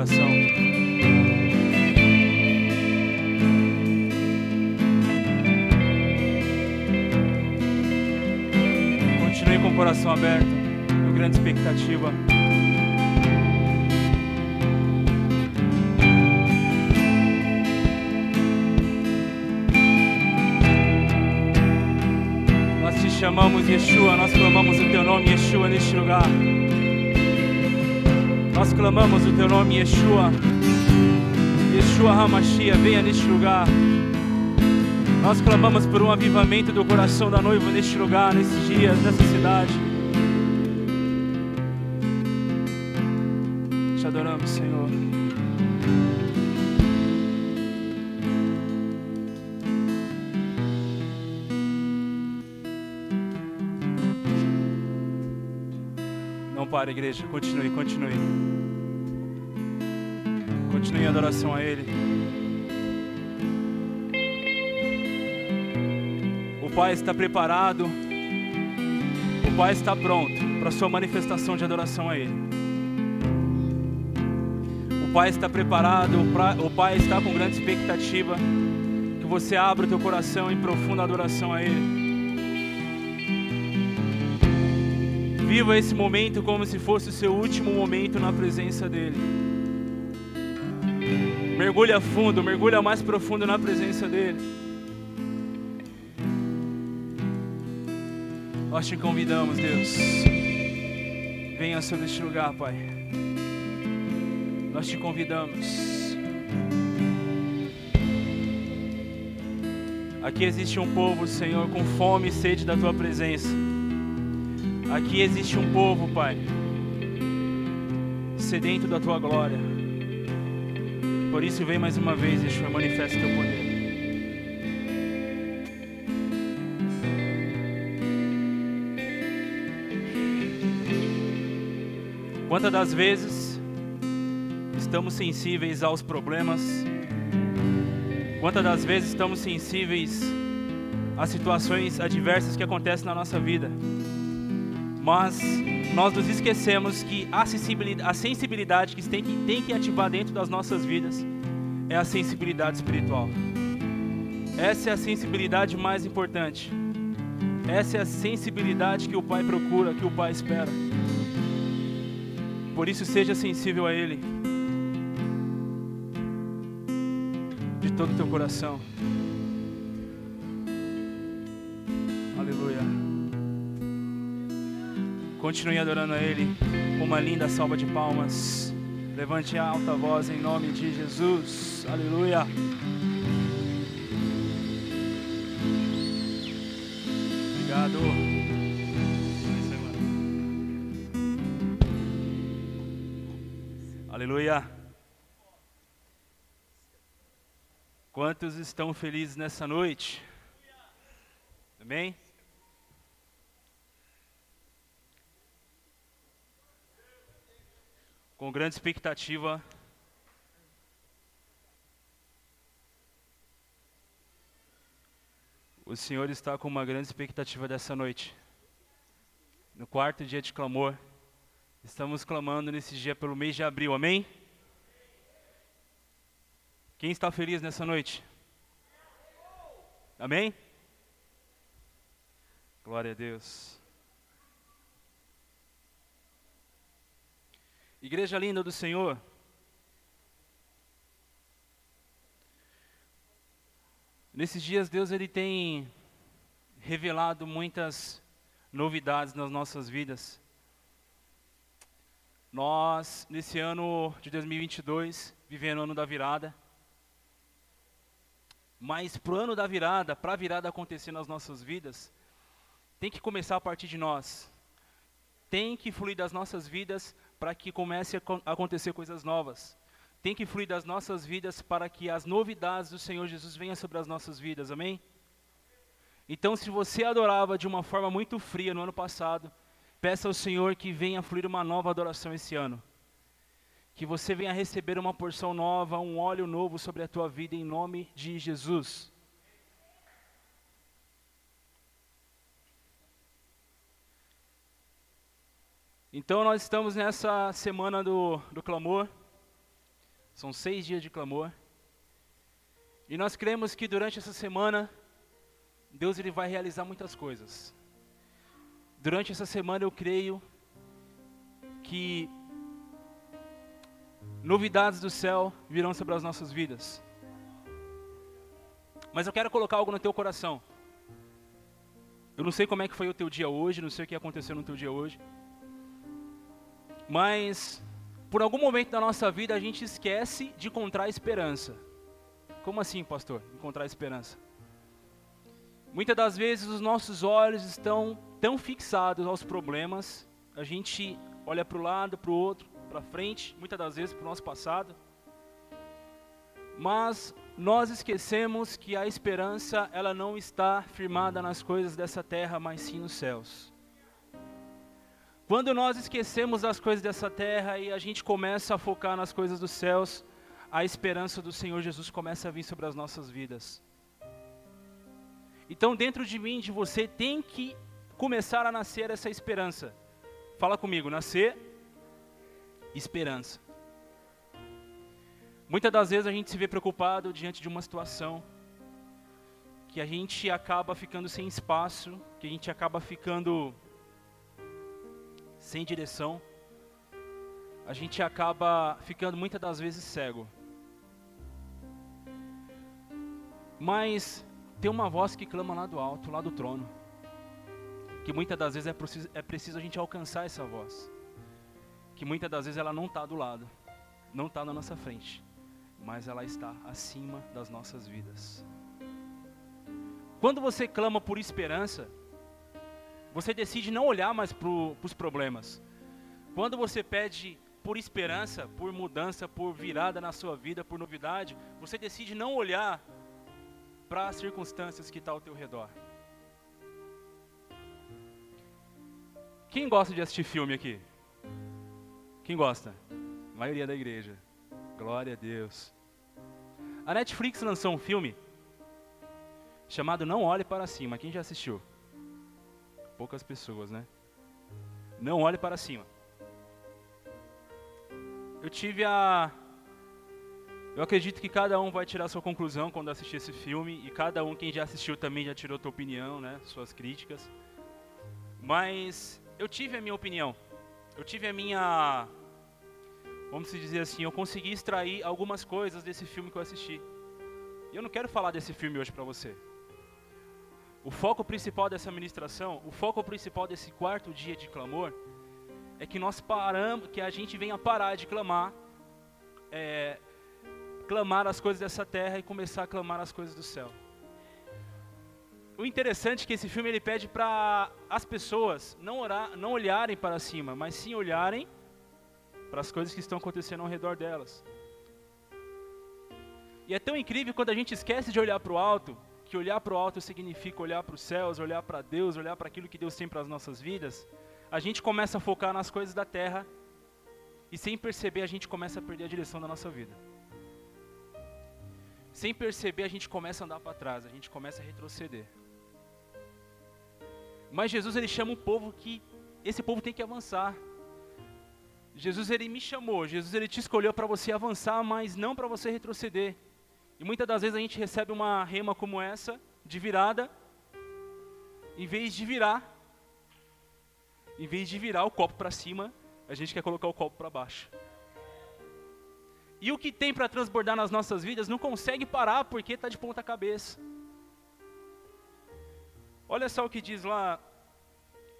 coração. Continue com o coração aberto, com grande expectativa. Nós te chamamos Yeshua, nós clamamos o teu nome Yeshua neste lugar. Nós clamamos o teu nome Yeshua. Yeshua Hamashia, venha neste lugar. Nós clamamos por um avivamento do coração da noiva neste lugar, nesses dias, nessa cidade. Te adoramos, Senhor. Não pare, igreja. Continue, continue. Continue em adoração a Ele. O Pai está preparado. O Pai está pronto para a sua manifestação de adoração a Ele. O Pai está preparado, o Pai está com grande expectativa que você abra o teu coração em profunda adoração a Ele. Viva esse momento como se fosse o seu último momento na presença dEle. Mergulha fundo, mergulha mais profundo na presença dEle. Nós te convidamos, Deus. Venha sobre este lugar, Pai. Nós te convidamos. Aqui existe um povo, Senhor, com fome e sede da tua presença. Aqui existe um povo, Pai, sedento da tua glória. Por isso, vem mais uma vez, Yeshua, manifesta teu poder. Quantas das vezes estamos sensíveis aos problemas? Quantas das vezes estamos sensíveis às situações adversas que acontecem na nossa vida? Mas nós nos esquecemos que a sensibilidade, a sensibilidade que tem, que tem que ativar dentro das nossas vidas é a sensibilidade espiritual. Essa é a sensibilidade mais importante. Essa é a sensibilidade que o Pai procura, que o Pai espera. Por isso, seja sensível a Ele. De todo o teu coração. Continue adorando a Ele uma linda salva de palmas. Levante a alta voz em nome de Jesus. Aleluia. Obrigado. Aleluia. Quantos estão felizes nessa noite? Amém? Com grande expectativa. O Senhor está com uma grande expectativa dessa noite. No quarto dia de clamor. Estamos clamando nesse dia pelo mês de abril, amém? Quem está feliz nessa noite? Amém? Glória a Deus. Igreja linda do Senhor. Nesses dias Deus ele tem revelado muitas novidades nas nossas vidas. Nós, nesse ano de 2022, vivendo o ano da virada. Mas para o ano da virada, para a virada acontecer nas nossas vidas, tem que começar a partir de nós. Tem que fluir das nossas vidas para que comece a acontecer coisas novas. Tem que fluir das nossas vidas para que as novidades do Senhor Jesus venham sobre as nossas vidas, amém? Então, se você adorava de uma forma muito fria no ano passado, Peça ao Senhor que venha fluir uma nova adoração esse ano. Que você venha receber uma porção nova, um óleo novo sobre a tua vida em nome de Jesus. Então nós estamos nessa semana do, do clamor. São seis dias de clamor. E nós cremos que durante essa semana, Deus ele vai realizar muitas coisas. Durante essa semana eu creio que novidades do céu virão sobre as nossas vidas. Mas eu quero colocar algo no teu coração. Eu não sei como é que foi o teu dia hoje, não sei o que aconteceu no teu dia hoje. Mas por algum momento da nossa vida a gente esquece de encontrar esperança. Como assim, pastor? Encontrar esperança. Muitas das vezes os nossos olhos estão tão fixados aos problemas, a gente olha para o lado, para o outro, para frente, muitas das vezes para o nosso passado. Mas nós esquecemos que a esperança ela não está firmada nas coisas dessa terra, mas sim nos céus. Quando nós esquecemos das coisas dessa terra e a gente começa a focar nas coisas dos céus, a esperança do Senhor Jesus começa a vir sobre as nossas vidas. Então, dentro de mim, de você, tem que começar a nascer essa esperança. Fala comigo, nascer esperança. Muitas das vezes a gente se vê preocupado diante de uma situação que a gente acaba ficando sem espaço, que a gente acaba ficando sem direção, a gente acaba ficando muitas das vezes cego. Mas tem uma voz que clama lá do alto, lá do trono, que muitas das vezes é preciso, é preciso a gente alcançar essa voz, que muitas das vezes ela não está do lado, não está na nossa frente, mas ela está acima das nossas vidas. Quando você clama por esperança, você decide não olhar mais para os problemas. Quando você pede por esperança, por mudança, por virada na sua vida, por novidade, você decide não olhar para as circunstâncias que estão tá ao teu redor. Quem gosta de assistir filme aqui? Quem gosta? A maioria da igreja. Glória a Deus. A Netflix lançou um filme chamado Não Olhe para Cima. Quem já assistiu? Poucas pessoas, né? Não olhe para cima. Eu tive a. Eu acredito que cada um vai tirar sua conclusão quando assistir esse filme, e cada um, quem já assistiu também já tirou sua opinião, né? Suas críticas. Mas eu tive a minha opinião. Eu tive a minha. Vamos dizer assim, eu consegui extrair algumas coisas desse filme que eu assisti. E eu não quero falar desse filme hoje para você. O foco principal dessa ministração, o foco principal desse quarto dia de clamor, é que nós paramos, que a gente venha parar de clamar, é, clamar as coisas dessa terra e começar a clamar as coisas do céu. O interessante é que esse filme ele pede para as pessoas não, orar, não olharem para cima, mas sim olharem para as coisas que estão acontecendo ao redor delas. E é tão incrível quando a gente esquece de olhar para o alto que olhar para o alto significa olhar para os céus, olhar para Deus, olhar para aquilo que Deus tem para as nossas vidas, a gente começa a focar nas coisas da terra e sem perceber a gente começa a perder a direção da nossa vida. Sem perceber a gente começa a andar para trás, a gente começa a retroceder. Mas Jesus ele chama um povo que esse povo tem que avançar. Jesus ele me chamou, Jesus ele te escolheu para você avançar, mas não para você retroceder. E muitas das vezes a gente recebe uma rema como essa, de virada, em vez de virar, em vez de virar o copo para cima, a gente quer colocar o copo para baixo. E o que tem para transbordar nas nossas vidas não consegue parar porque está de ponta cabeça. Olha só o que diz lá,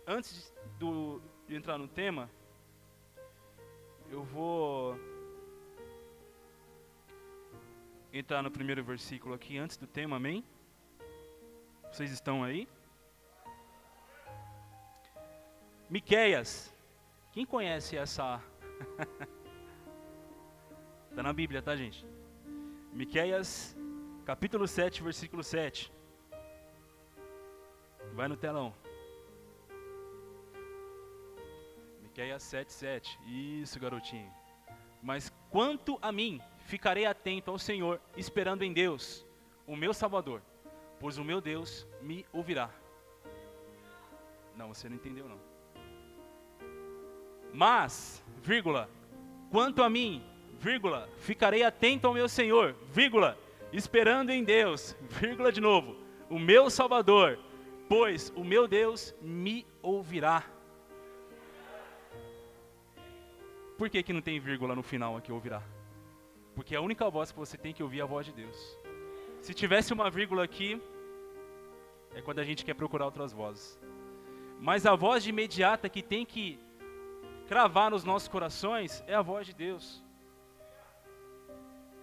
antes do, de entrar no tema, eu vou entrar no primeiro versículo aqui antes do tema, amém? Vocês estão aí? Miqueias. Quem conhece essa? Está na Bíblia, tá, gente? Miqueias, capítulo 7, versículo 7. Vai no telão. Miqueias 7, 7. Isso, garotinho. Mas quanto a mim, ficarei atento ao Senhor, esperando em Deus, o meu Salvador, pois o meu Deus me ouvirá. Não, você não entendeu não. Mas, vírgula, quanto a mim, vírgula, ficarei atento ao meu Senhor, vírgula, esperando em Deus, vírgula de novo, o meu Salvador, pois o meu Deus me ouvirá. Por que, que não tem vírgula no final aqui, ouvirá? Porque a única voz que você tem que ouvir é a voz de Deus. Se tivesse uma vírgula aqui, é quando a gente quer procurar outras vozes. Mas a voz de imediata que tem que cravar nos nossos corações é a voz de Deus.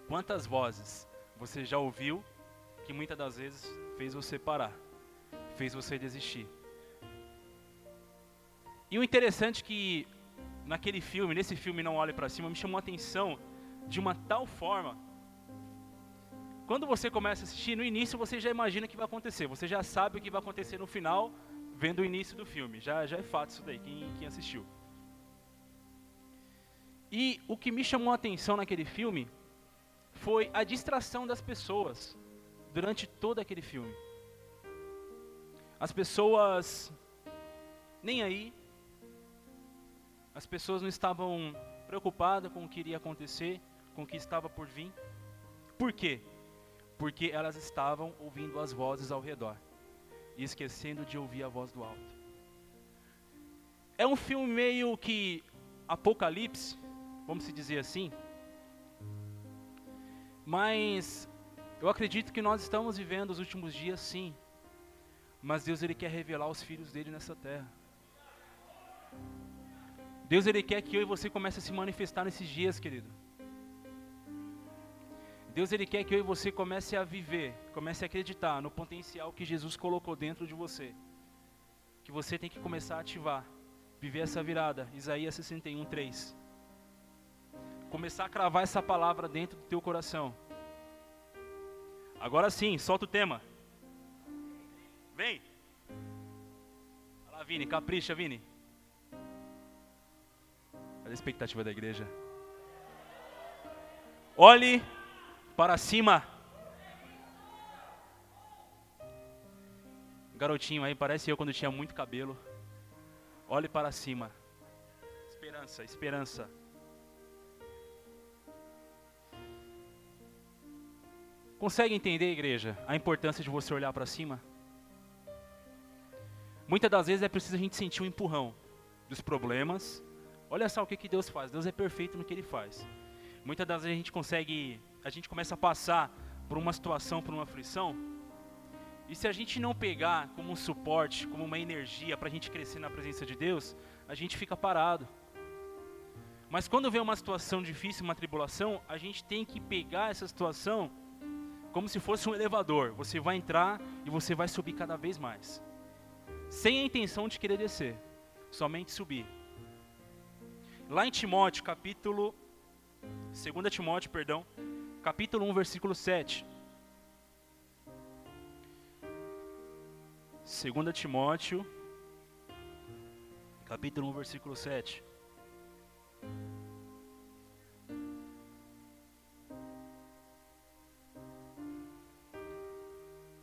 Quantas vozes você já ouviu que muitas das vezes fez você parar, fez você desistir? E o interessante é que naquele filme, nesse filme Não Olhe para Cima, me chamou a atenção de uma tal forma. Quando você começa a assistir, no início você já imagina o que vai acontecer, você já sabe o que vai acontecer no final, vendo o início do filme. Já, já é fato isso daí, quem, quem assistiu. E o que me chamou a atenção naquele filme foi a distração das pessoas durante todo aquele filme. As pessoas nem aí, as pessoas não estavam preocupadas com o que iria acontecer, com o que estava por vir. Por quê? Porque elas estavam ouvindo as vozes ao redor e esquecendo de ouvir a voz do alto. É um filme meio que apocalipse, vamos se dizer assim. Mas eu acredito que nós estamos vivendo os últimos dias sim. Mas Deus ele quer revelar os filhos dele nessa terra. Deus ele quer que eu e você comece a se manifestar nesses dias, querido. Deus ele quer que eu e você comece a viver, comece a acreditar no potencial que Jesus colocou dentro de você. Que você tem que começar a ativar, viver essa virada. Isaías 61, 3. Começar a cravar essa palavra dentro do teu coração. Agora sim, solta o tema. Vem. Lá, Vini, capricha, Vini. Olha a expectativa da igreja. Olhe para cima. Garotinho aí, parece eu quando tinha muito cabelo. Olhe para cima. Esperança, esperança. Consegue entender, igreja, a importância de você olhar para cima? Muitas das vezes é preciso a gente sentir um empurrão dos problemas. Olha só o que, que Deus faz. Deus é perfeito no que Ele faz. Muitas das vezes a gente consegue a gente começa a passar por uma situação, por uma aflição, e se a gente não pegar como um suporte, como uma energia para a gente crescer na presença de Deus, a gente fica parado. Mas quando vem uma situação difícil, uma tribulação, a gente tem que pegar essa situação como se fosse um elevador. Você vai entrar e você vai subir cada vez mais. Sem a intenção de querer descer, somente subir. Lá em Timóteo, capítulo 2 Timóteo, perdão, capítulo 1, versículo 7. 2 Timóteo, capítulo 1, versículo 7.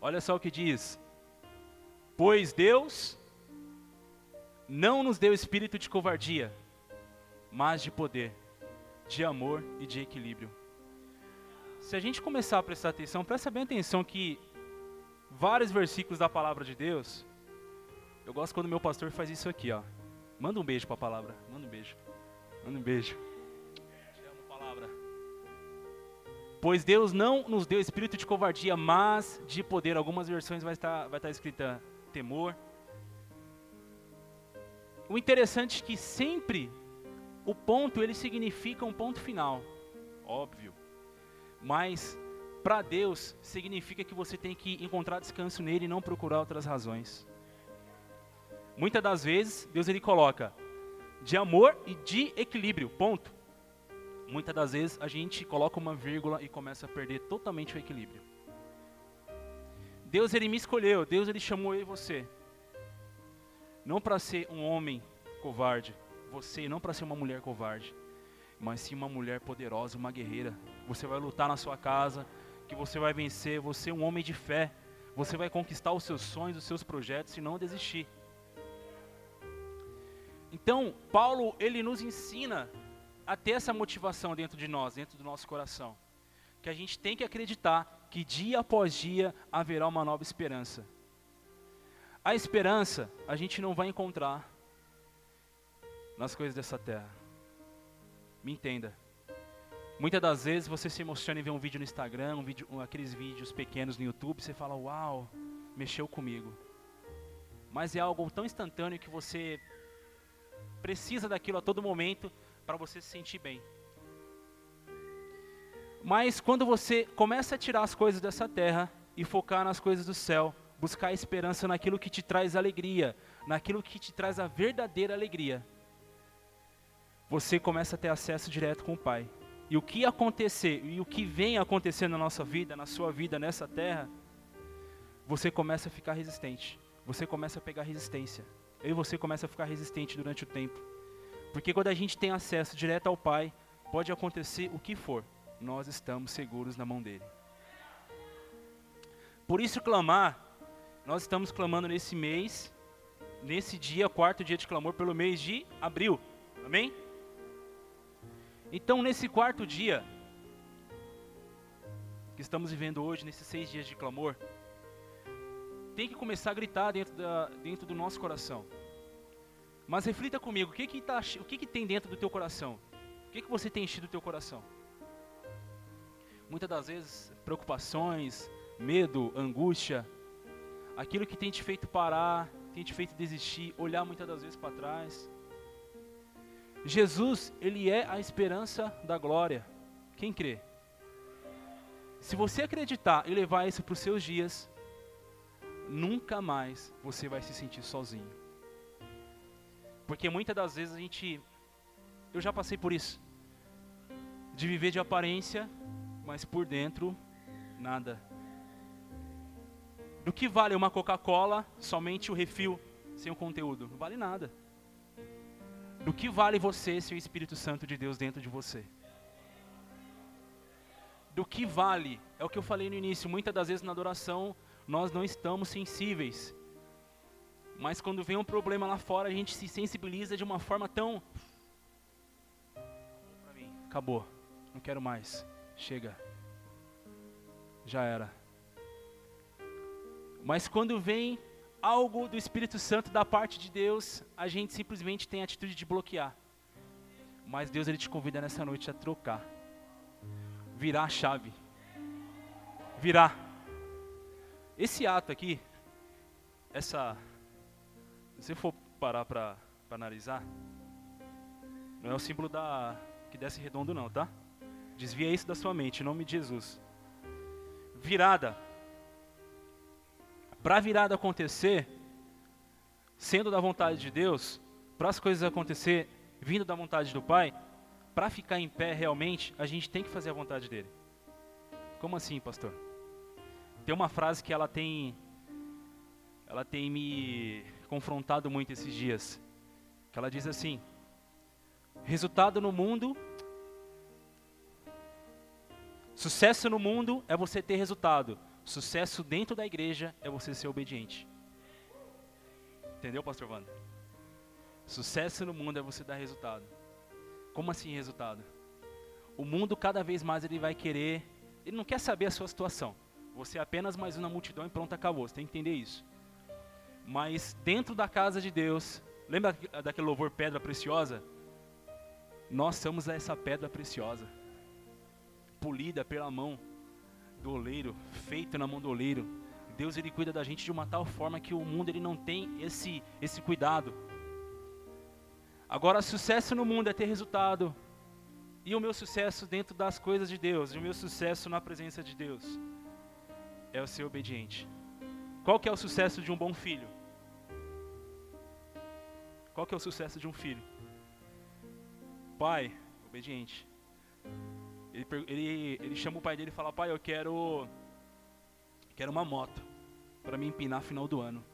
Olha só o que diz: Pois Deus não nos deu espírito de covardia, mas de poder, de amor e de equilíbrio se a gente começar a prestar atenção, presta bem atenção que vários versículos da palavra de Deus, eu gosto quando meu pastor faz isso aqui, ó. Manda um beijo para a palavra, manda um beijo. Manda um beijo. Te amo, palavra. Pois Deus não nos deu espírito de covardia, mas de poder. Algumas versões vai estar vai estar escrita temor. O interessante é que sempre o ponto ele significa um ponto final, óbvio. Mas para Deus significa que você tem que encontrar descanso nele e não procurar outras razões. Muitas das vezes Deus ele coloca de amor e de equilíbrio, ponto. Muitas das vezes a gente coloca uma vírgula e começa a perder totalmente o equilíbrio. Deus ele me escolheu, Deus ele chamou eu e você. Não para ser um homem covarde, você não para ser uma mulher covarde mas sim uma mulher poderosa, uma guerreira. Você vai lutar na sua casa, que você vai vencer, você é um homem de fé. Você vai conquistar os seus sonhos, os seus projetos e não desistir. Então, Paulo, ele nos ensina a ter essa motivação dentro de nós, dentro do nosso coração. Que a gente tem que acreditar que dia após dia haverá uma nova esperança. A esperança a gente não vai encontrar nas coisas dessa terra. Me entenda. Muitas das vezes você se emociona em ver um vídeo no Instagram, um vídeo, aqueles vídeos pequenos no YouTube, você fala, uau, mexeu comigo. Mas é algo tão instantâneo que você precisa daquilo a todo momento para você se sentir bem. Mas quando você começa a tirar as coisas dessa terra e focar nas coisas do céu, buscar esperança naquilo que te traz alegria, naquilo que te traz a verdadeira alegria, você começa a ter acesso direto com o Pai. E o que acontecer, e o que vem acontecendo na nossa vida, na sua vida, nessa terra, você começa a ficar resistente. Você começa a pegar resistência. Eu e você começa a ficar resistente durante o tempo. Porque quando a gente tem acesso direto ao Pai, pode acontecer o que for, nós estamos seguros na mão dele. Por isso clamar, nós estamos clamando nesse mês, nesse dia, quarto dia de clamor, pelo mês de abril. Amém? Então, nesse quarto dia, que estamos vivendo hoje, nesses seis dias de clamor, tem que começar a gritar dentro, da, dentro do nosso coração. Mas reflita comigo, o que que, tá, o que que tem dentro do teu coração? O que que você tem enchido o teu coração? Muitas das vezes, preocupações, medo, angústia, aquilo que tem te feito parar, tem te feito desistir, olhar muitas das vezes para trás. Jesus, ele é a esperança da glória. Quem crê? Se você acreditar e levar isso para os seus dias, nunca mais você vai se sentir sozinho. Porque muitas das vezes a gente. Eu já passei por isso. De viver de aparência, mas por dentro, nada. Do que vale uma Coca-Cola, somente o refil, sem o conteúdo? Não vale nada. Do que vale você se o Espírito Santo de Deus dentro de você? Do que vale? É o que eu falei no início. Muitas das vezes na adoração nós não estamos sensíveis mas quando vem um problema lá fora, a gente se sensibiliza de uma forma tão. Acabou. Não quero mais. Chega. Já era. Mas quando vem algo do Espírito Santo da parte de Deus, a gente simplesmente tem a atitude de bloquear. Mas Deus ele te convida nessa noite a trocar. Virar a chave. Virar. Esse ato aqui, essa se você for parar para analisar, não é o símbolo da que desce redondo não, tá? Desvia isso da sua mente, em nome de Jesus. Virada. Para a virada acontecer, sendo da vontade de Deus, para as coisas acontecer vindo da vontade do Pai, para ficar em pé realmente, a gente tem que fazer a vontade dele. Como assim, pastor? Tem uma frase que ela tem ela tem me confrontado muito esses dias. Que ela diz assim: resultado no mundo, sucesso no mundo é você ter resultado. Sucesso dentro da igreja é você ser obediente. Entendeu, pastor Wanda? Sucesso no mundo é você dar resultado. Como assim resultado? O mundo cada vez mais ele vai querer, ele não quer saber a sua situação. Você é apenas mais uma multidão e pronto, acabou. Você tem que entender isso. Mas dentro da casa de Deus, lembra daquele louvor pedra preciosa? Nós somos essa pedra preciosa, polida pela mão do oleiro, feita na mão do oleiro. Deus ele cuida da gente de uma tal forma que o mundo ele não tem esse esse cuidado. Agora, sucesso no mundo é ter resultado. E o meu sucesso dentro das coisas de Deus, e o meu sucesso na presença de Deus é o ser obediente. Qual que é o sucesso de um bom filho? Qual que é o sucesso de um filho? Pai, obediente. Ele, ele, ele chama o pai dele e fala: Pai, eu quero, quero uma moto para me empinar no final do ano.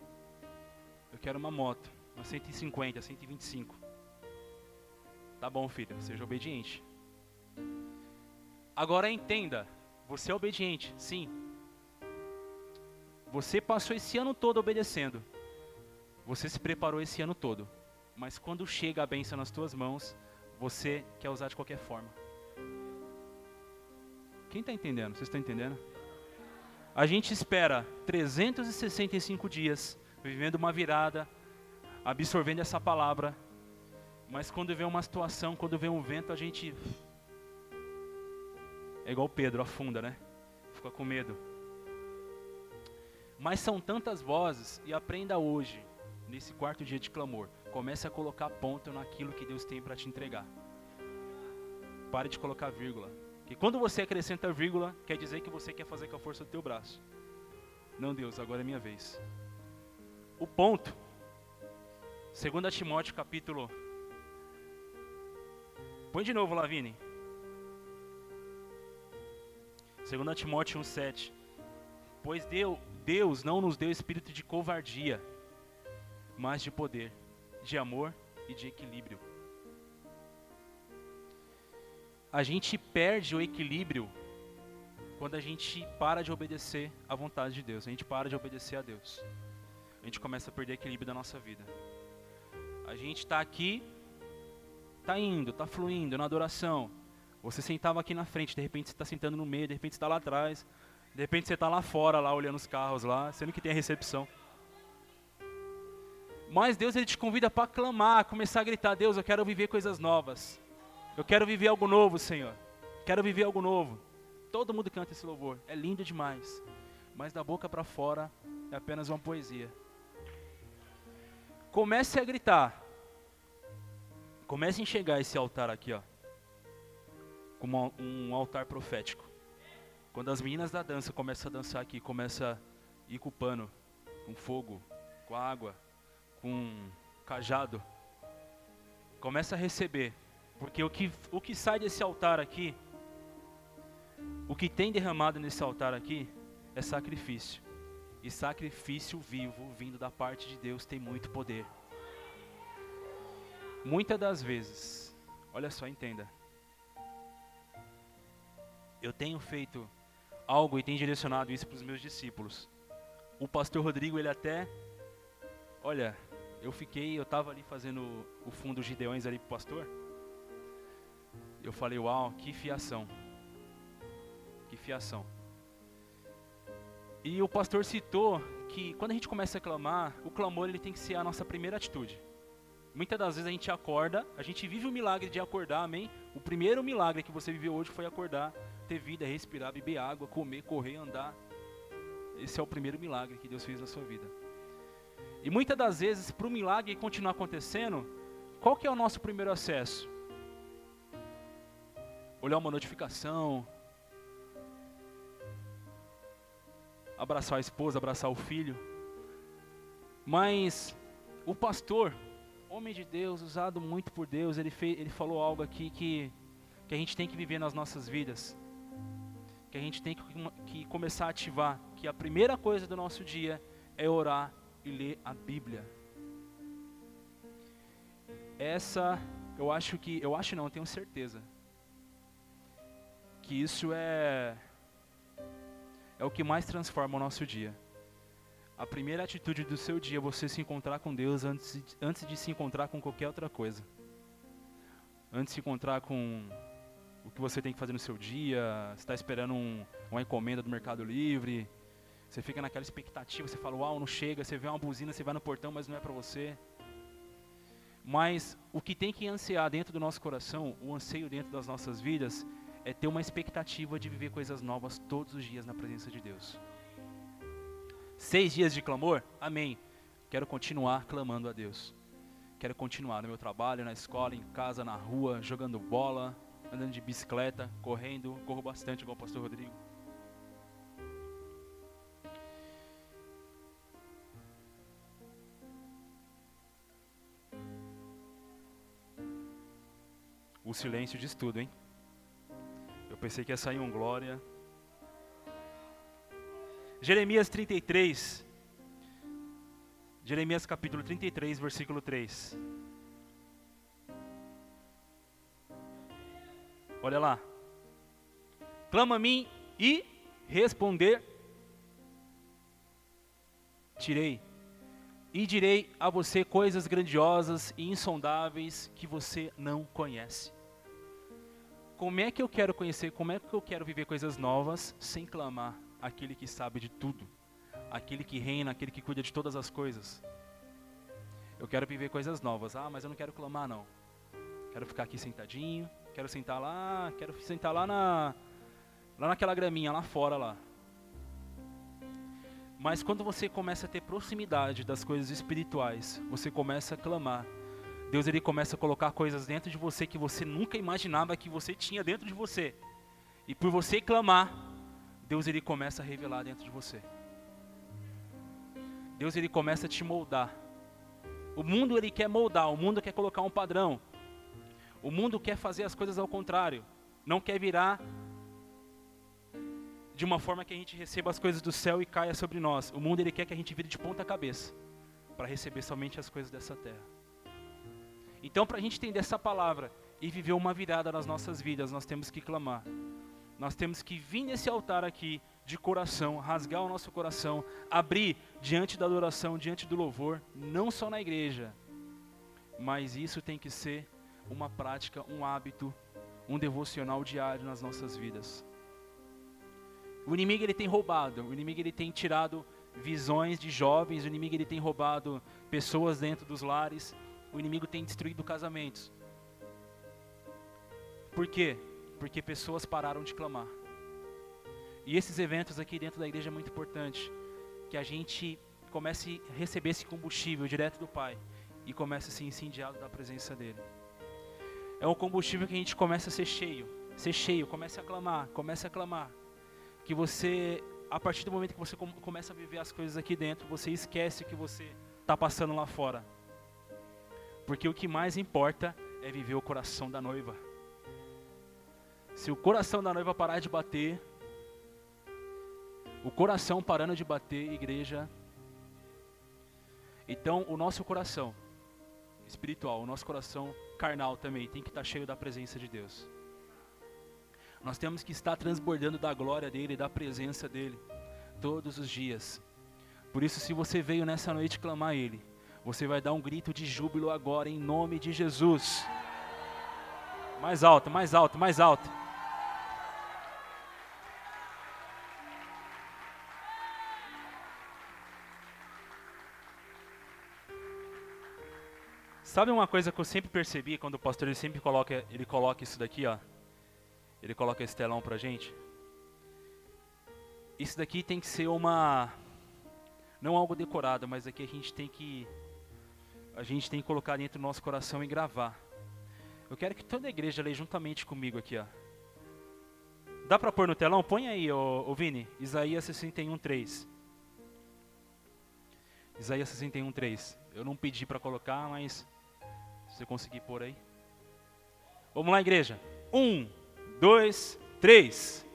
Eu quero uma moto, uma 150, 125. Tá bom, filho, seja obediente. Agora entenda: você é obediente, sim, você passou esse ano todo obedecendo. Você se preparou esse ano todo. Mas quando chega a bênção nas tuas mãos, você quer usar de qualquer forma. Quem está entendendo? Vocês estão entendendo? A gente espera 365 dias vivendo uma virada, absorvendo essa palavra, mas quando vem uma situação, quando vem um vento, a gente é igual Pedro, afunda, né? Fica com medo. Mas são tantas vozes e aprenda hoje, nesse quarto dia de clamor, comece a colocar ponto naquilo que Deus tem para te entregar. Pare de colocar vírgula. Que quando você acrescenta vírgula, quer dizer que você quer fazer com a força do teu braço. Não, Deus, agora é minha vez. O ponto. 2 Timóteo capítulo. Põe de novo, Lavine. 2 Timóteo 1,7. Pois Deus não nos deu espírito de covardia, mas de poder, de amor e de equilíbrio a gente perde o equilíbrio quando a gente para de obedecer à vontade de Deus, a gente para de obedecer a Deus. A gente começa a perder o equilíbrio da nossa vida. A gente está aqui, está indo, está fluindo na adoração. Você sentava aqui na frente, de repente você está sentando no meio, de repente você está lá atrás, de repente você está lá fora, lá olhando os carros lá, sendo que tem a recepção. Mas Deus ele te convida para clamar, começar a gritar: Deus, eu quero viver coisas novas. Eu quero viver algo novo, Senhor. Quero viver algo novo. Todo mundo canta esse louvor. É lindo demais. Mas da boca para fora é apenas uma poesia. Comece a gritar. Comece a enxergar esse altar aqui, ó. Como um altar profético. Quando as meninas da dança começam a dançar aqui, começa a ir com pano, com fogo, com água, com cajado. Começa a receber porque o que, o que sai desse altar aqui, o que tem derramado nesse altar aqui, é sacrifício. E sacrifício vivo, vindo da parte de Deus, tem muito poder. Muitas das vezes, olha só, entenda. Eu tenho feito algo e tenho direcionado isso para os meus discípulos. O pastor Rodrigo, ele até, olha, eu fiquei, eu estava ali fazendo o fundo Gideões ali para o pastor. Eu falei, uau, que fiação. Que fiação. E o pastor citou que quando a gente começa a clamar, o clamor ele tem que ser a nossa primeira atitude. Muitas das vezes a gente acorda, a gente vive o milagre de acordar, amém? O primeiro milagre que você viveu hoje foi acordar, ter vida, respirar, beber água, comer, correr, andar. Esse é o primeiro milagre que Deus fez na sua vida. E muitas das vezes, para o milagre continuar acontecendo, qual que é o nosso primeiro acesso? Olhar uma notificação, abraçar a esposa, abraçar o filho. Mas o pastor, homem de Deus, usado muito por Deus, ele, fez, ele falou algo aqui que, que a gente tem que viver nas nossas vidas. Que a gente tem que, que começar a ativar. Que a primeira coisa do nosso dia é orar e ler a Bíblia. Essa, eu acho que, eu acho não, eu tenho certeza que isso é é o que mais transforma o nosso dia. A primeira atitude do seu dia é você se encontrar com Deus antes de, antes de se encontrar com qualquer outra coisa. Antes de se encontrar com o que você tem que fazer no seu dia, está esperando um, uma encomenda do Mercado Livre, você fica naquela expectativa, você fala, uau, não chega, você vê uma buzina, você vai no portão, mas não é para você. Mas o que tem que ansiar dentro do nosso coração, o anseio dentro das nossas vidas, é ter uma expectativa de viver coisas novas todos os dias na presença de Deus. Seis dias de clamor? Amém. Quero continuar clamando a Deus. Quero continuar no meu trabalho, na escola, em casa, na rua, jogando bola, andando de bicicleta, correndo. Corro bastante, igual o pastor Rodrigo. O silêncio diz tudo, hein? Pensei que ia sair um glória. Jeremias 33. Jeremias capítulo 33, versículo 3. Olha lá. Clama a mim e responder. Tirei. E direi a você coisas grandiosas e insondáveis que você não conhece. Como é que eu quero conhecer, como é que eu quero viver coisas novas sem clamar aquele que sabe de tudo, aquele que reina, aquele que cuida de todas as coisas? Eu quero viver coisas novas. Ah, mas eu não quero clamar não. Quero ficar aqui sentadinho, quero sentar lá, quero sentar lá na lá naquela graminha lá fora lá. Mas quando você começa a ter proximidade das coisas espirituais, você começa a clamar. Deus ele começa a colocar coisas dentro de você que você nunca imaginava que você tinha dentro de você. E por você clamar, Deus ele começa a revelar dentro de você. Deus ele começa a te moldar. O mundo ele quer moldar, o mundo quer colocar um padrão. O mundo quer fazer as coisas ao contrário. Não quer virar de uma forma que a gente receba as coisas do céu e caia sobre nós. O mundo ele quer que a gente vire de ponta cabeça para receber somente as coisas dessa terra. Então, para a gente entender essa palavra e viver uma virada nas nossas vidas, nós temos que clamar. Nós temos que vir nesse altar aqui de coração, rasgar o nosso coração, abrir diante da adoração, diante do louvor, não só na igreja, mas isso tem que ser uma prática, um hábito, um devocional diário nas nossas vidas. O inimigo ele tem roubado, o inimigo ele tem tirado visões de jovens, o inimigo ele tem roubado pessoas dentro dos lares, o inimigo tem destruído casamentos. Por quê? Porque pessoas pararam de clamar. E esses eventos aqui dentro da igreja é muito importante, que a gente comece a receber esse combustível direto do Pai e comece a ser incendiado da presença dele. É um combustível que a gente começa a ser cheio, ser cheio, comece a clamar, comece a clamar que você, a partir do momento que você começa a viver as coisas aqui dentro, você esquece o que você está passando lá fora. Porque o que mais importa é viver o coração da noiva. Se o coração da noiva parar de bater, o coração parando de bater, igreja. Então, o nosso coração espiritual, o nosso coração carnal também tem que estar tá cheio da presença de Deus. Nós temos que estar transbordando da glória dele, da presença dele, todos os dias. Por isso, se você veio nessa noite clamar a ele, você vai dar um grito de júbilo agora, em nome de Jesus. Mais alto, mais alto, mais alto. Sabe uma coisa que eu sempre percebi quando o pastor ele sempre coloca, ele coloca isso daqui, ó. Ele coloca esse telão pra gente. Isso daqui tem que ser uma não algo decorado, mas aqui a gente tem que a gente tem que colocar dentro do nosso coração e gravar. Eu quero que toda a igreja leia juntamente comigo aqui, ó. Dá para pôr no telão? Põe aí, ô, ô Vini, Isaías 61:3. Isaías 61:3. Eu não pedi para colocar, mas se você conseguir pôr aí. Vamos lá, igreja. Um, dois, três.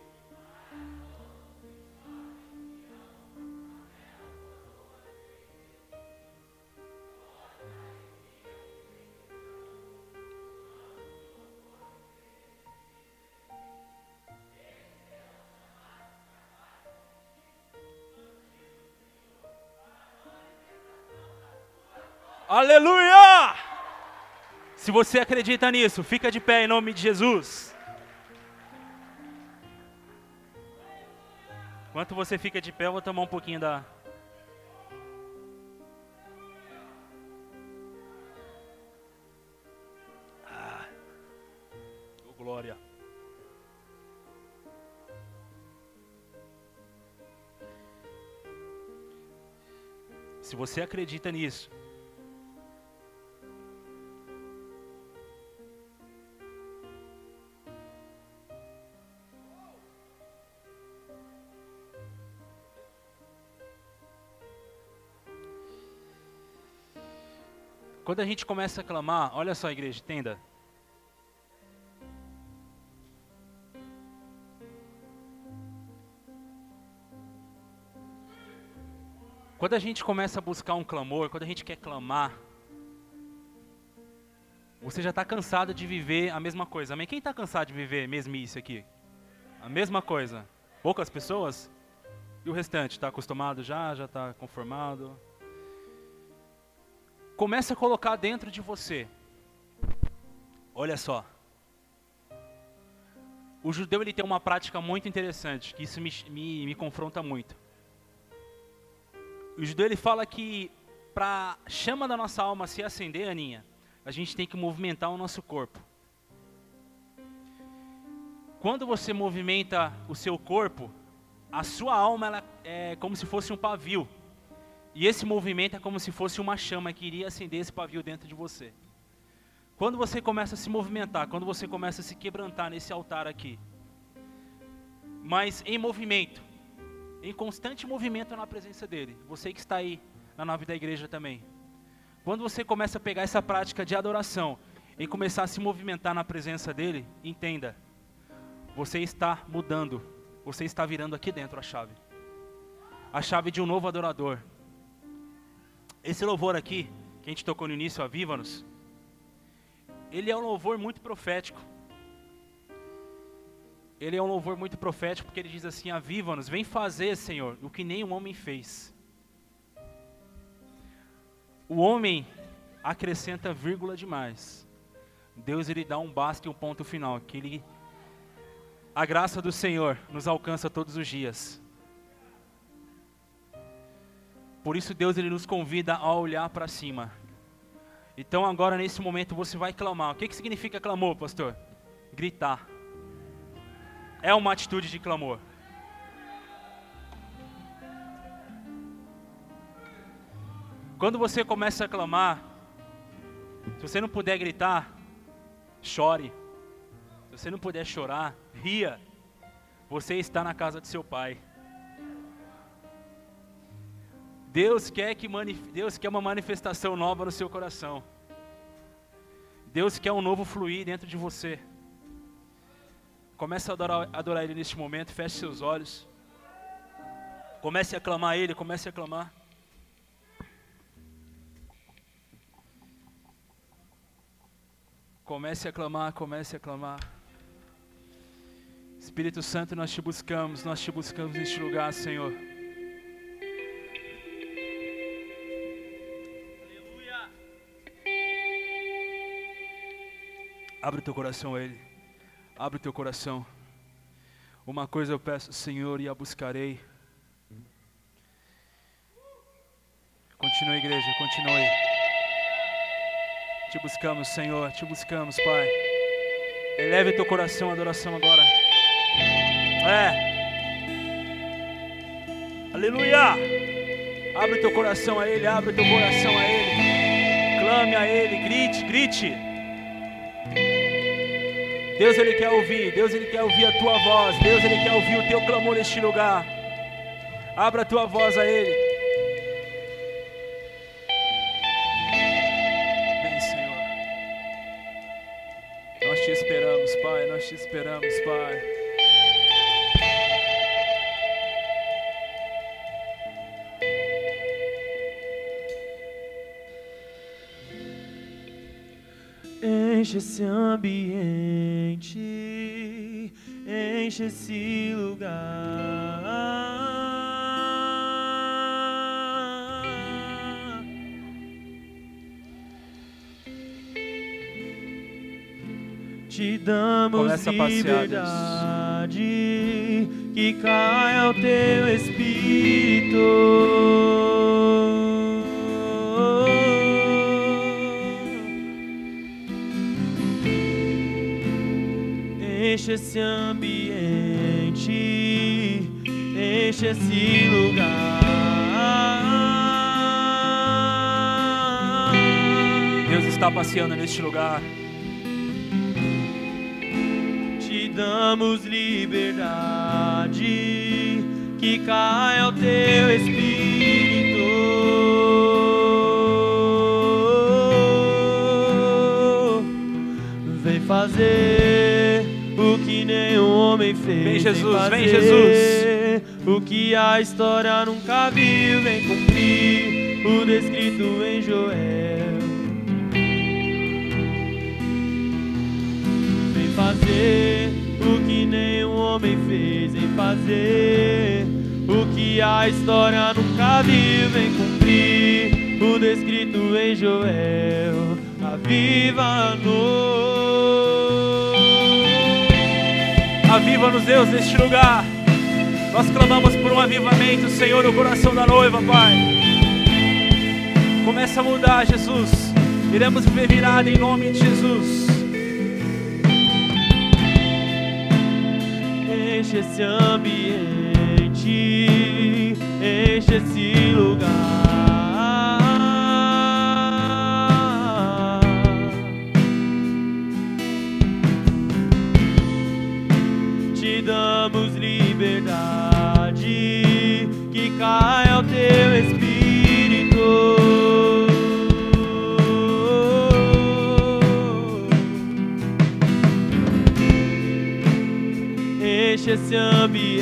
Aleluia! Se você acredita nisso, fica de pé em nome de Jesus. Enquanto você fica de pé, eu vou tomar um pouquinho da. Ah. Oh, glória. Se você acredita nisso, Quando a gente começa a clamar, olha só, igreja, tenda. Quando a gente começa a buscar um clamor, quando a gente quer clamar, você já está cansado de viver a mesma coisa. Amém? Quem está cansado de viver mesmice aqui? A mesma coisa. Poucas pessoas? E o restante? Está acostumado já? Já está conformado? Começa a colocar dentro de você. Olha só. O judeu ele tem uma prática muito interessante, que isso me, me, me confronta muito. O judeu ele fala que para a chama da nossa alma se acender, Aninha, a gente tem que movimentar o nosso corpo. Quando você movimenta o seu corpo, a sua alma ela é como se fosse um pavio. E esse movimento é como se fosse uma chama que iria acender esse pavio dentro de você. Quando você começa a se movimentar, quando você começa a se quebrantar nesse altar aqui, mas em movimento, em constante movimento na presença dele, você que está aí na nave da igreja também. Quando você começa a pegar essa prática de adoração e começar a se movimentar na presença dele, entenda, você está mudando, você está virando aqui dentro a chave. A chave de um novo adorador. Esse louvor aqui, que a gente tocou no início, Aviva-nos, ele é um louvor muito profético. Ele é um louvor muito profético porque ele diz assim: Aviva-nos, vem fazer, Senhor, o que nenhum homem fez. O homem acrescenta vírgula demais. Deus ele dá um basta e um ponto final, que ele a graça do Senhor nos alcança todos os dias. Por isso Deus ele nos convida a olhar para cima. Então agora nesse momento você vai clamar. O que, que significa clamor, pastor? Gritar. É uma atitude de clamor. Quando você começa a clamar, se você não puder gritar, chore. Se você não puder chorar, ria. Você está na casa de seu pai. Deus quer, que Deus quer uma manifestação nova no seu coração. Deus quer um novo fluir dentro de você. Comece a adorar, adorar Ele neste momento, feche seus olhos. Comece a clamar Ele, comece a clamar. Comece a clamar, comece a clamar. Espírito Santo, nós te buscamos, nós te buscamos neste lugar, Senhor. Abre teu coração a Ele. Abre teu coração. Uma coisa eu peço, Senhor, e a buscarei. Continue, igreja, continue. Te buscamos, Senhor, te buscamos, Pai. Eleve teu coração à adoração agora. É. Aleluia. Abre teu coração a Ele, abre teu coração a Ele. Clame a Ele, grite, grite. Deus ele quer ouvir, Deus ele quer ouvir a tua voz, Deus ele quer ouvir o teu clamor neste lugar. Abra a tua voz a ele. Vem, Senhor. Nós te esperamos, Pai, nós te esperamos, Pai. enche esse ambiente, enche esse lugar. Te damos liberdade, que caia o teu espírito. enche esse ambiente, enche esse lugar. Deus está passeando neste lugar. Te damos liberdade, que caia o teu espírito. Vem fazer nenhum homem fez. Vem Jesus, vem Jesus. O que a história nunca viu, vem cumprir o descrito em Joel. Vem fazer o que nenhum homem fez, vem fazer o que a história nunca viu, vem cumprir o descrito em Joel, aviva-nos. Aviva-nos, Deus, neste lugar. Nós clamamos por um avivamento, Senhor, no coração da noiva, Pai. Começa a mudar, Jesus. Iremos viver virada em nome de Jesus. Enche esse ambiente, enche esse lugar. Te damos liberdade, que caia o teu espírito. Enche esse ambiente,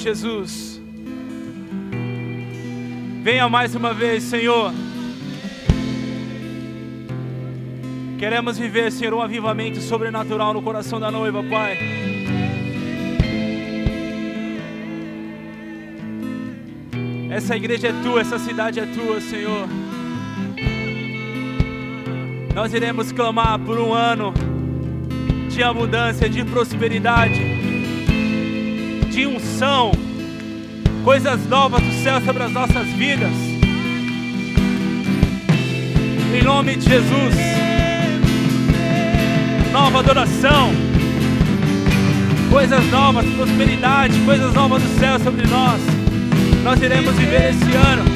Jesus. Venha mais uma vez, Senhor. Queremos viver, Senhor, um avivamento sobrenatural no coração da noiva, Pai. Essa igreja é tua, essa cidade é tua, Senhor. Nós iremos clamar por um ano de abundância, de prosperidade, de unção, coisas novas do céu sobre as nossas vidas. Em nome de Jesus, nova adoração, coisas novas, prosperidade, coisas novas do céu sobre nós. Nós iremos viver esse ano.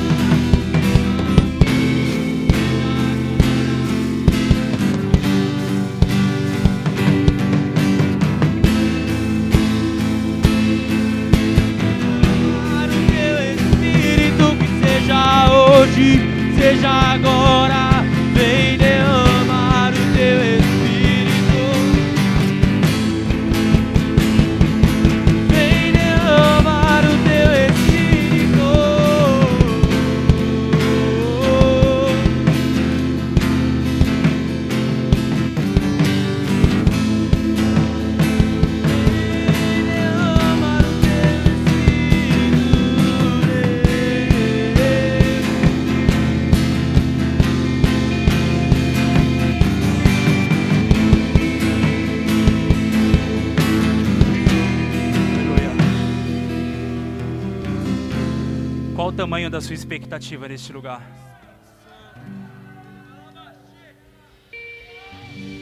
Expectativa neste lugar?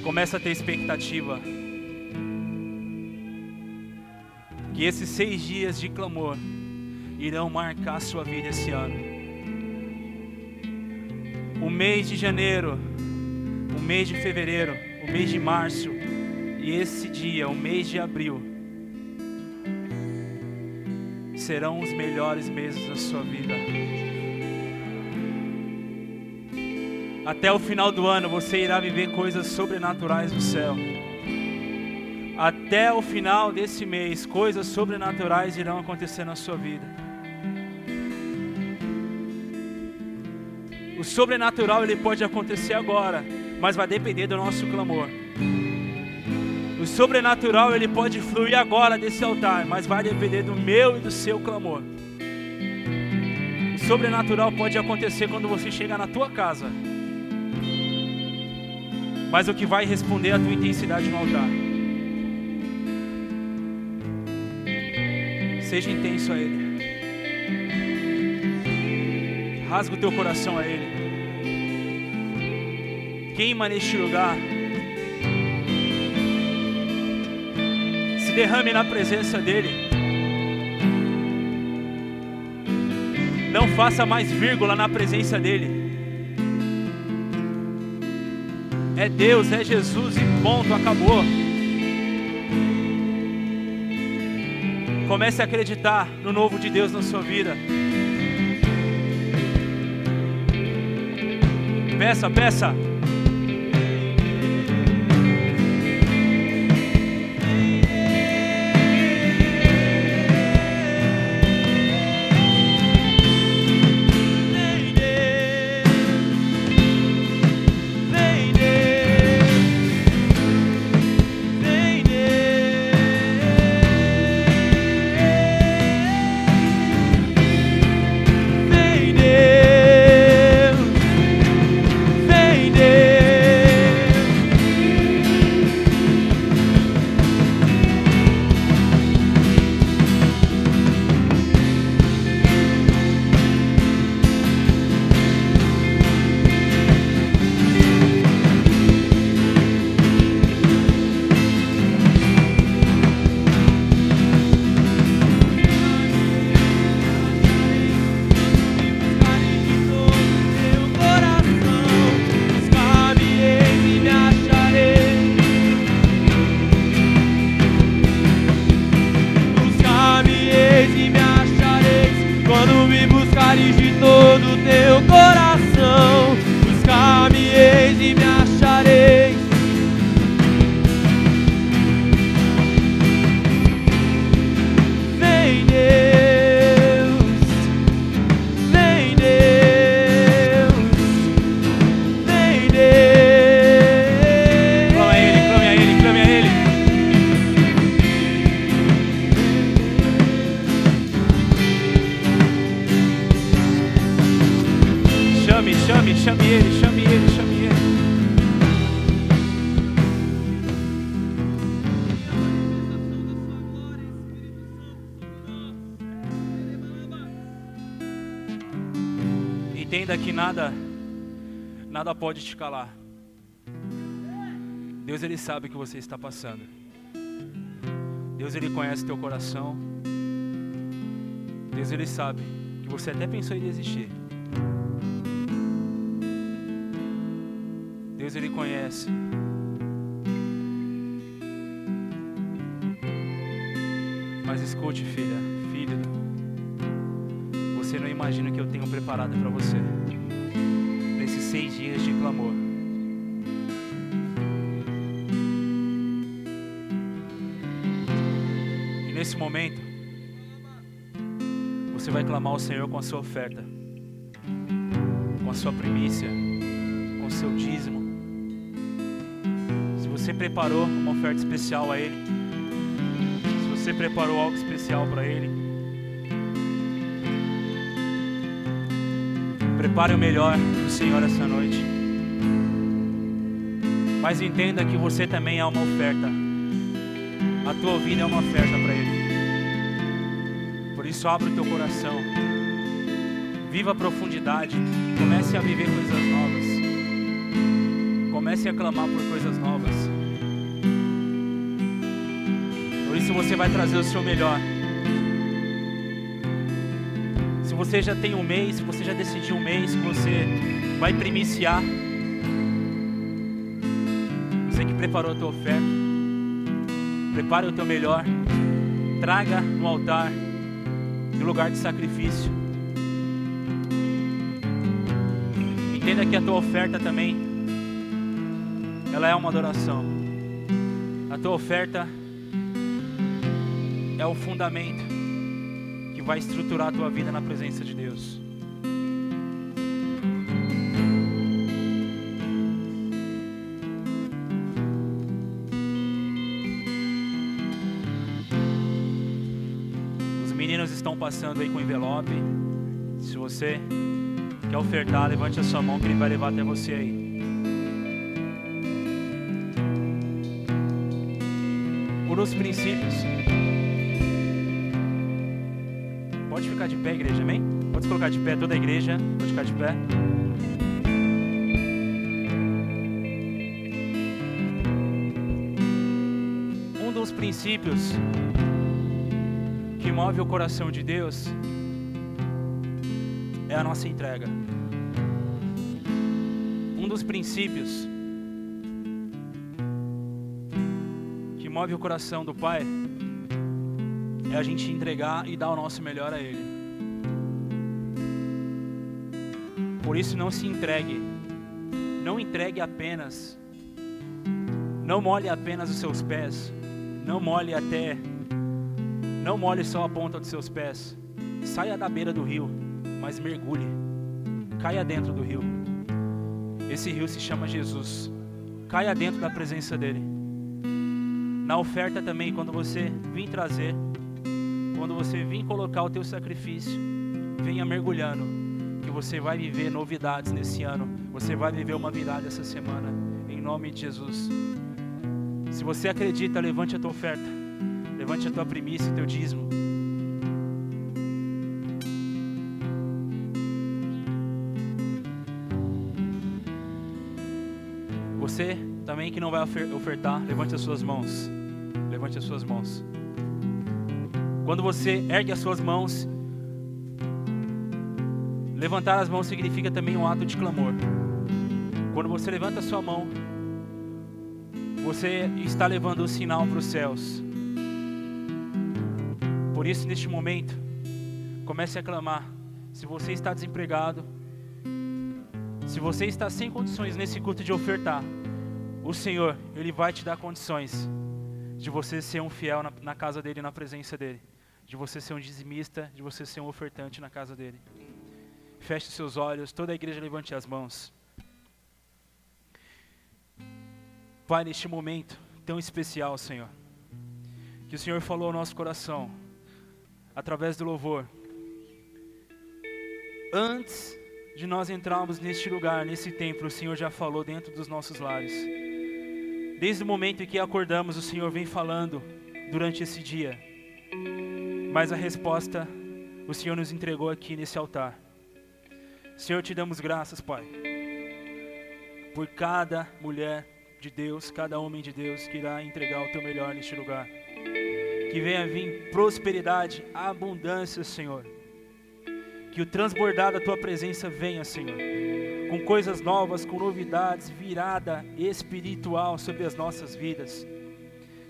Começa a ter expectativa. Que esses seis dias de clamor irão marcar sua vida esse ano. O mês de janeiro, o mês de fevereiro, o mês de março e esse dia, o mês de abril, serão os melhores meses da sua vida. Até o final do ano você irá viver coisas sobrenaturais do céu. Até o final desse mês, coisas sobrenaturais irão acontecer na sua vida. O sobrenatural ele pode acontecer agora, mas vai depender do nosso clamor. O sobrenatural ele pode fluir agora desse altar, mas vai depender do meu e do seu clamor. O sobrenatural pode acontecer quando você chegar na tua casa. Mas o que vai responder a tua intensidade no altar. Seja intenso a Ele. Rasga o teu coração a Ele. Queima neste lugar. Se derrame na presença dEle. Não faça mais vírgula na presença dEle. É Deus, é Jesus e ponto, acabou. Comece a acreditar no novo de Deus na sua vida. Peça, peça. Nada pode te calar. Deus ele sabe o que você está passando. Deus ele conhece teu coração. Deus ele sabe que você até pensou em desistir. Deus ele conhece. Mas escute, filha, filho, você não imagina o que eu tenho preparado para você seis dias de clamor. E nesse momento, você vai clamar ao Senhor com a sua oferta, com a sua primícia, com o seu dízimo. Se você preparou uma oferta especial a Ele, se você preparou algo especial para Ele, prepare o melhor do Senhor essa noite. Mas entenda que você também é uma oferta. A tua vida é uma oferta para Ele. Por isso, abra o teu coração. Viva a profundidade. Comece a viver coisas novas. Comece a clamar por coisas novas. Por isso você vai trazer o seu melhor. Você já tem um mês, você já decidiu um mês que você vai primiciar, você que preparou a tua oferta, prepare o teu melhor, traga no altar, no lugar de sacrifício. Entenda que a tua oferta também, ela é uma adoração. A tua oferta é o fundamento vai estruturar a tua vida na presença de Deus. Os meninos estão passando aí com envelope. Se você quer ofertar, levante a sua mão que ele vai levar até você aí. Por os princípios. Ficar de pé, igreja, amém? Pode colocar de pé, toda a igreja. Pode ficar de pé. Um dos princípios que move o coração de Deus é a nossa entrega. Um dos princípios que move o coração do Pai é a gente entregar e dar o nosso melhor a Ele. Por isso, não se entregue, não entregue apenas, não molhe apenas os seus pés, não molhe até, não molhe só a ponta dos seus pés. Saia da beira do rio, mas mergulhe, caia dentro do rio. Esse rio se chama Jesus. Caia dentro da presença dele. Na oferta também, quando você vir trazer, quando você vir colocar o teu sacrifício, venha mergulhando, você vai viver novidades nesse ano. Você vai viver uma virada essa semana, em nome de Jesus. Se você acredita, levante a tua oferta, levante a tua primícia, o teu dízimo. Você também que não vai ofertar, levante as suas mãos. Levante as suas mãos. Quando você ergue as suas mãos, levantar as mãos significa também um ato de clamor. Quando você levanta a sua mão, você está levando o um sinal para os céus. Por isso, neste momento, comece a clamar. Se você está desempregado, se você está sem condições nesse culto de ofertar, o Senhor, Ele vai te dar condições de você ser um fiel na, na, casa dele, na presença dele, de você ser um dizimista, de você ser um ofertante na casa dele. Feche seus olhos, toda a igreja levante as mãos. Pai, neste momento tão especial, Senhor, que o Senhor falou ao nosso coração, através do louvor, antes de nós entrarmos neste lugar, nesse templo, o Senhor já falou dentro dos nossos lares. Desde o momento em que acordamos, o Senhor vem falando durante esse dia. Mas a resposta o Senhor nos entregou aqui nesse altar. Senhor, te damos graças, Pai, por cada mulher de Deus, cada homem de Deus que irá entregar o teu melhor neste lugar. Que venha vir prosperidade, abundância, Senhor. Que o transbordar da tua presença venha, Senhor, com coisas novas, com novidades, virada espiritual sobre as nossas vidas.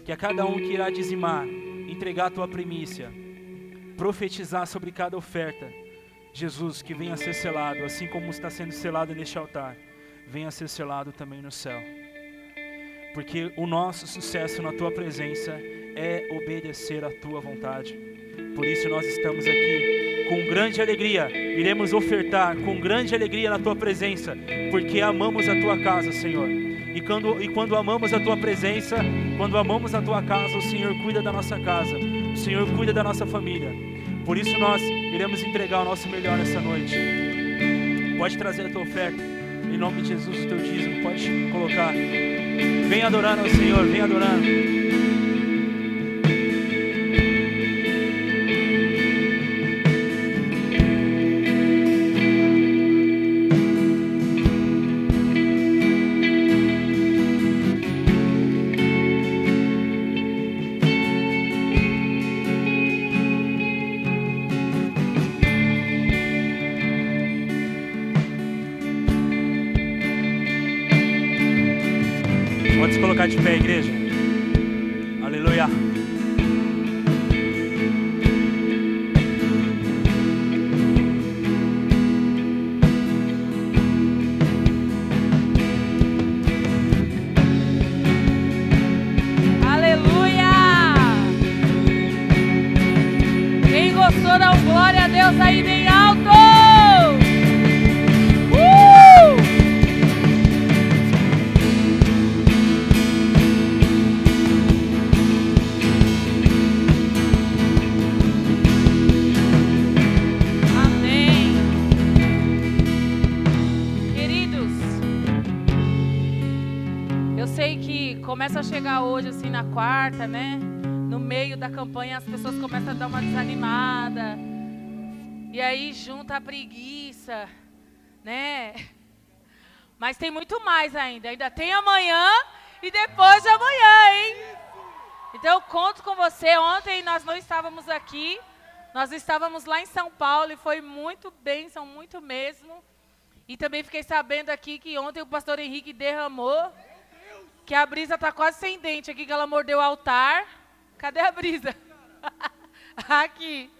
Que a cada um que irá dizimar, entregar a tua primícia, profetizar sobre cada oferta, Jesus, que venha a ser selado, assim como está sendo selado neste altar, venha a ser selado também no céu. Porque o nosso sucesso na tua presença é obedecer à tua vontade. Por isso nós estamos aqui com grande alegria, iremos ofertar com grande alegria na tua presença, porque amamos a tua casa, Senhor. E quando, e quando amamos a tua presença, quando amamos a tua casa, o Senhor cuida da nossa casa, o Senhor cuida da nossa família. Por isso nós iremos entregar o nosso melhor essa noite. Pode trazer a tua oferta, em nome de Jesus, o teu dízimo, pode colocar. Vem adorando ao Senhor, vem adorando. Começa a chegar hoje, assim, na quarta, né? No meio da campanha, as pessoas começam a dar uma desanimada. E aí junta a preguiça, né? Mas tem muito mais ainda. Ainda tem amanhã e depois de amanhã, hein? Então eu conto com você. Ontem nós não estávamos aqui. Nós estávamos lá em São Paulo e foi muito bênção, muito mesmo. E também fiquei sabendo aqui que ontem o pastor Henrique derramou que a brisa tá quase sem dente aqui, que ela mordeu o altar. Cadê a brisa? aqui.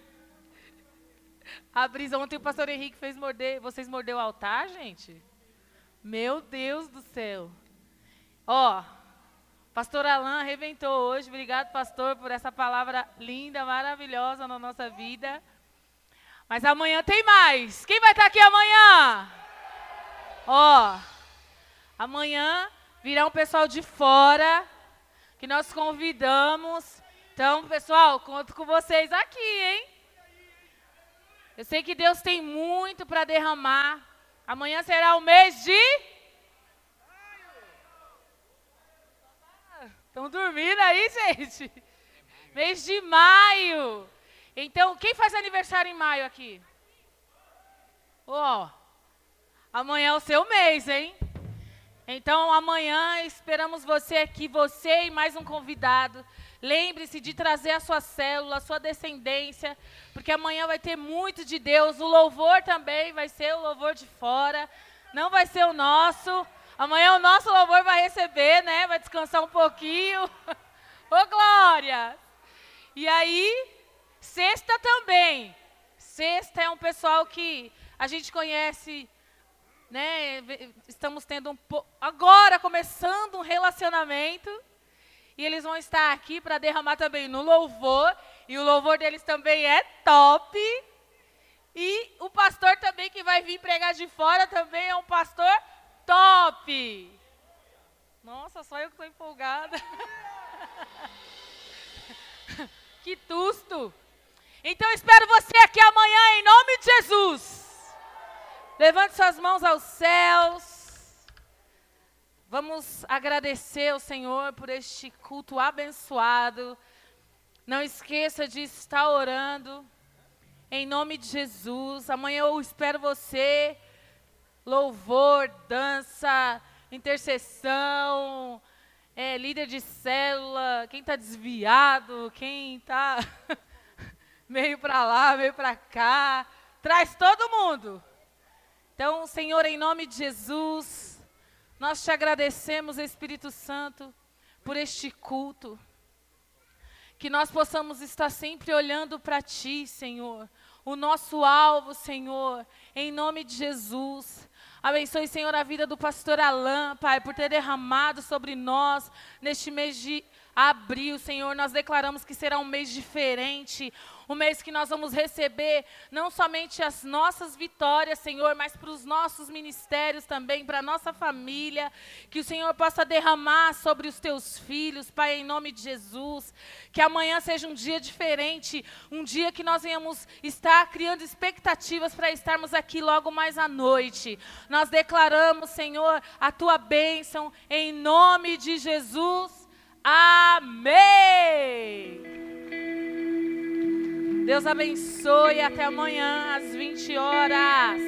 A brisa, ontem o pastor Henrique fez morder. Vocês mordeu o altar, gente? Meu Deus do céu. Ó, pastor Alain arrebentou hoje. Obrigado, pastor, por essa palavra linda, maravilhosa na nossa vida. Mas amanhã tem mais. Quem vai estar aqui amanhã? Ó, amanhã virá um pessoal de fora que nós convidamos. Então, pessoal, conto com vocês aqui, hein? Eu sei que Deus tem muito para derramar. Amanhã será o mês de. Estão dormindo aí, gente? Mês de maio. Então, quem faz aniversário em maio aqui? Ó, amanhã é o seu mês, hein? Então, amanhã esperamos você aqui, você e mais um convidado. Lembre-se de trazer a sua célula, a sua descendência, porque amanhã vai ter muito de Deus. O louvor também vai ser o louvor de fora, não vai ser o nosso. Amanhã o nosso louvor vai receber, né? Vai descansar um pouquinho. Ô, Glória! E aí, sexta também. Sexta é um pessoal que a gente conhece né, estamos tendo um po... agora começando um relacionamento e eles vão estar aqui para derramar também no louvor e o louvor deles também é top e o pastor também que vai vir pregar de fora também é um pastor top. Nossa, só eu que estou empolgada. que tusto! Então espero você aqui amanhã em nome de Jesus. Levante suas mãos aos céus. Vamos agradecer ao Senhor por este culto abençoado. Não esqueça de estar orando. Em nome de Jesus. Amanhã eu espero você. Louvor, dança, intercessão, é, líder de célula, quem está desviado, quem está meio para lá, meio para cá. Traz todo mundo. Então, Senhor, em nome de Jesus, nós te agradecemos, Espírito Santo, por este culto. Que nós possamos estar sempre olhando para Ti, Senhor. O nosso alvo, Senhor, em nome de Jesus. Abençoe, Senhor, a vida do pastor Alain, Pai, por ter derramado sobre nós neste mês de abril, Senhor. Nós declaramos que será um mês diferente, um mês que nós vamos receber não somente as nossas vitórias, Senhor, mas para os nossos ministérios também, para a nossa família. Que o Senhor possa derramar sobre os teus filhos, Pai, em nome de Jesus. Que amanhã seja um dia diferente, um dia que nós venhamos estar criando expectativas para estarmos aqui logo mais à noite. Nós declaramos, Senhor, a tua bênção em nome de Jesus. Amém. Deus abençoe. Até amanhã às 20 horas.